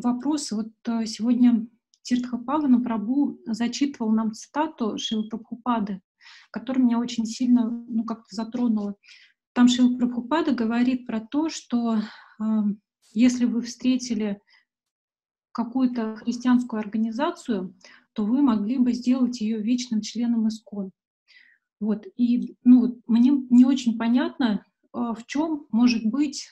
вопрос. Вот э, сегодня Тиртха Павана Прабу зачитывал нам цитату Шилы Прабхупады, которая меня очень сильно ну, как-то затронула. Там Шила Прабхупада говорит про то, что э, если вы встретили какую-то христианскую организацию, то вы могли бы сделать ее вечным членом ИСКОН. Вот. И ну, мне не очень понятно, э, в чем может быть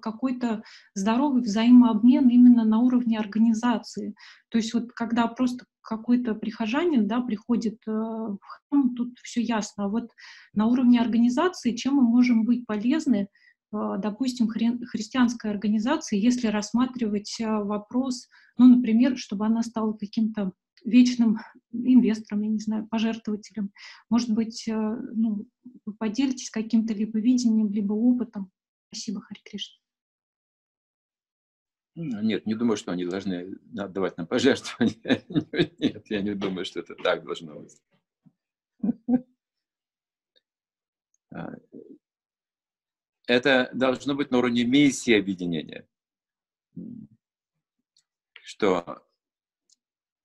какой-то здоровый взаимообмен именно на уровне организации. То есть вот когда просто какой-то прихожанин да, приходит э, в храм, тут все ясно. А вот на уровне организации чем мы можем быть полезны, э, допустим, хри христианской организации, если рассматривать вопрос, ну, например, чтобы она стала каким-то вечным инвестором, я не знаю, пожертвователем. Может быть, ну, поделитесь каким-то либо видением, либо опытом. Спасибо, Хари Кришна. Нет, не думаю, что они должны отдавать нам пожертвования. Нет, я не думаю, что это так должно быть. А, это должно быть на уровне миссии объединения. Что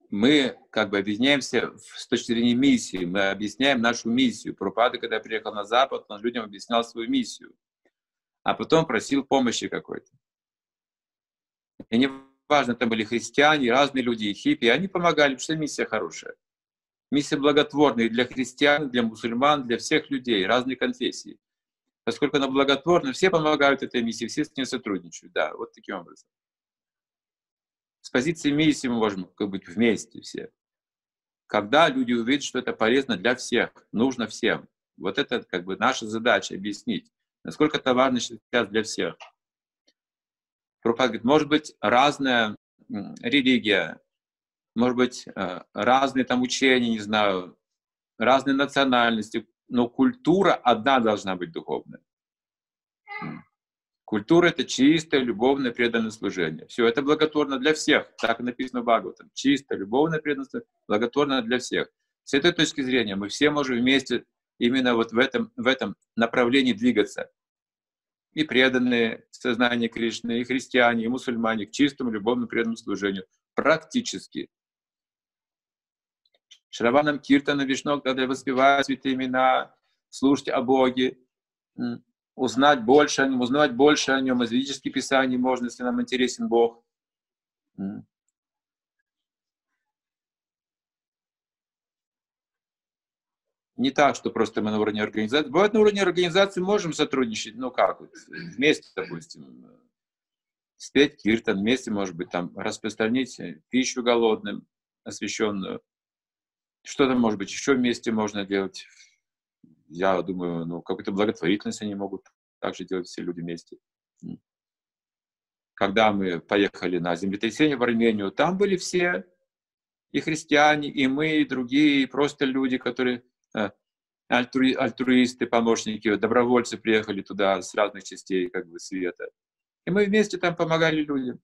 мы как бы объединяемся с точки зрения миссии, мы объясняем нашу миссию. Пропада, когда приехал на Запад, он людям объяснял свою миссию а потом просил помощи какой-то. И не важно, это были христиане, разные люди, и хиппи, они помогали, потому что миссия хорошая. Миссия благотворная для христиан, для мусульман, для всех людей, разные конфессии. Поскольку она благотворна, все помогают этой миссии, все с ней сотрудничают. Да, вот таким образом. С позиции миссии мы можем как быть вместе все. Когда люди увидят, что это полезно для всех, нужно всем. Вот это как бы наша задача объяснить. Насколько это важно сейчас для всех. Прабхупада говорит, может быть разная религия, может быть э, разные там учения, не знаю, разные национальности, но культура одна должна быть духовная. Культура — это чистое, любовное, преданное служение. Все, это благотворно для всех. Так написано в Бхагаватам. Чисто, любовное, преданное, благотворно для всех. С этой точки зрения мы все можем вместе именно вот в этом, в этом направлении двигаться. И преданные сознание Кришны, и христиане, и мусульмане к чистому, любовному, преданному служению. Практически. Шраванам Киртана Вишну, когда воспевают святые имена, слушать о Боге, узнать больше о Нем, узнавать больше о Нем, из ведических писаний можно, если нам интересен Бог. Не так, что просто мы на уровне организации. Бывает, на уровне организации можем сотрудничать, ну как, вот, вместе, допустим, спеть киртан, вместе, может быть, там, распространить пищу голодным, освященную. Что-то, может быть, еще вместе можно делать. Я думаю, ну, какую-то благотворительность они могут также делать все люди вместе. Когда мы поехали на землетрясение в Армению, там были все, и христиане, и мы, и другие, и просто люди, которые альтруи, альтруисты, помощники, добровольцы приехали туда с разных частей как бы света. И мы вместе там помогали людям.